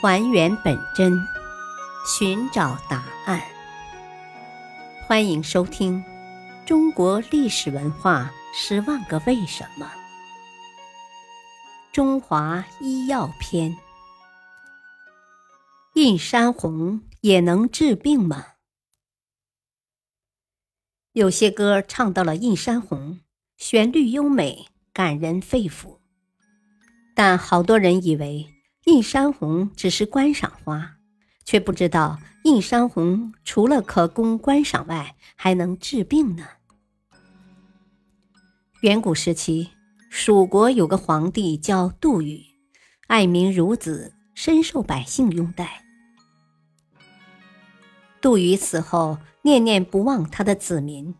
还原本真，寻找答案。欢迎收听《中国历史文化十万个为什么》——中华医药篇。印山红也能治病吗？有些歌唱到了印山红，旋律优美，感人肺腑，但好多人以为。印山红只是观赏花，却不知道印山红除了可供观赏外，还能治病呢。远古时期，蜀国有个皇帝叫杜宇，爱民如子，深受百姓拥戴。杜宇死后，念念不忘他的子民。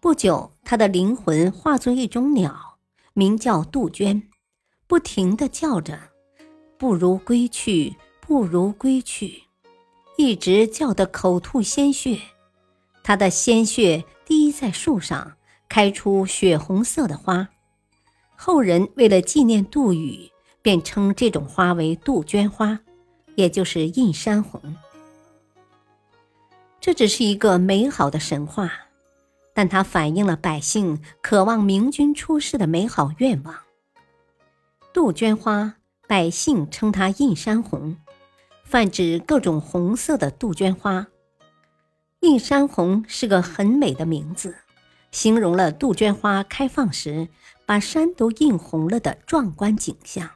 不久，他的灵魂化作一种鸟，名叫杜鹃，不停地叫着。不如归去，不如归去，一直叫得口吐鲜血。他的鲜血滴在树上，开出血红色的花。后人为了纪念杜宇，便称这种花为杜鹃花，也就是印山红。这只是一个美好的神话，但它反映了百姓渴望明君出世的美好愿望。杜鹃花。百姓称它印山红，泛指各种红色的杜鹃花。印山红是个很美的名字，形容了杜鹃花开放时把山都映红了的壮观景象。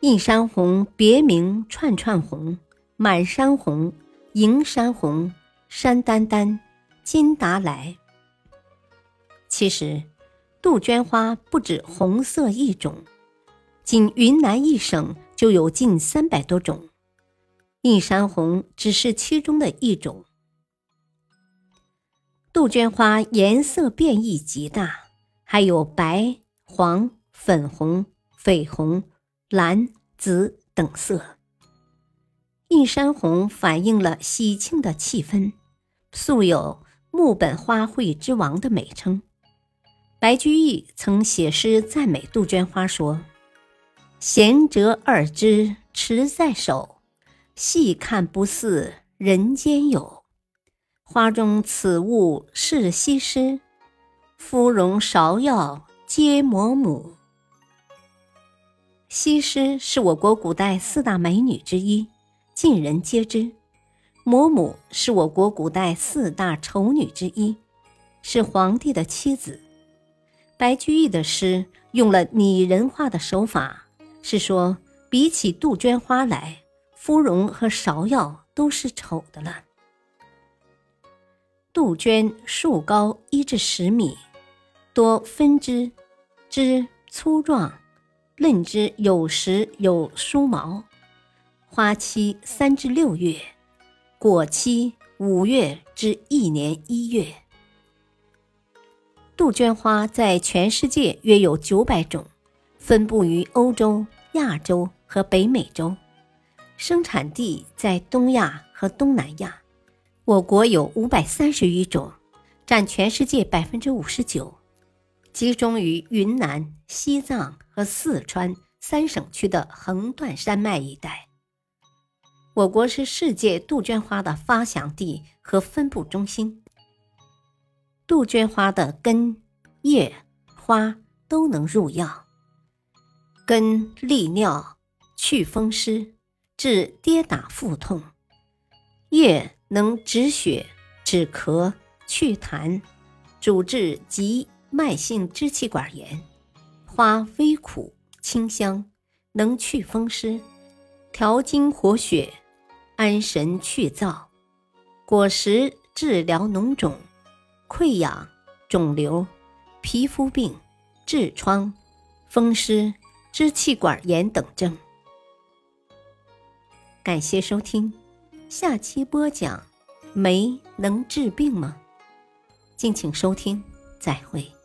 印山红别名串串红、满山红、迎山红、山丹丹、金达莱。其实，杜鹃花不止红色一种。仅云南一省就有近三百多种，映山红只是其中的一种。杜鹃花颜色变异极大，还有白、黄、粉红、绯红、蓝、紫等色。映山红反映了喜庆的气氛，素有“木本花卉之王”的美称。白居易曾写诗赞美杜鹃花说。闲折二枝持在手，细看不似人间有。花中此物是西施，芙蓉芍药皆嫫母。西施是我国古代四大美女之一，尽人皆知。嫫母是我国古代四大丑女之一，是皇帝的妻子。白居易的诗用了拟人化的手法。是说，比起杜鹃花来，芙蓉和芍药都是丑的了。杜鹃树高一至十米，多分枝，枝粗壮，嫩枝有时有疏毛，花期三至六月，果期五月至一年一月。杜鹃花在全世界约有九百种。分布于欧洲、亚洲和北美洲，生产地在东亚和东南亚。我国有五百三十余种，占全世界百分之五十九，集中于云南、西藏和四川三省区的横断山脉一带。我国是世界杜鹃花的发祥地和分布中心。杜鹃花的根、叶、花都能入药。根利尿、祛风湿、治跌打腹痛；叶能止血、止咳、祛痰，主治急慢性支气管炎；花微苦清香，能祛风湿、调经活血、安神去燥；果实治疗脓肿、溃疡、肿瘤、皮肤病、痔疮、风湿。支气管炎等症。感谢收听，下期播讲：酶能治病吗？敬请收听，再会。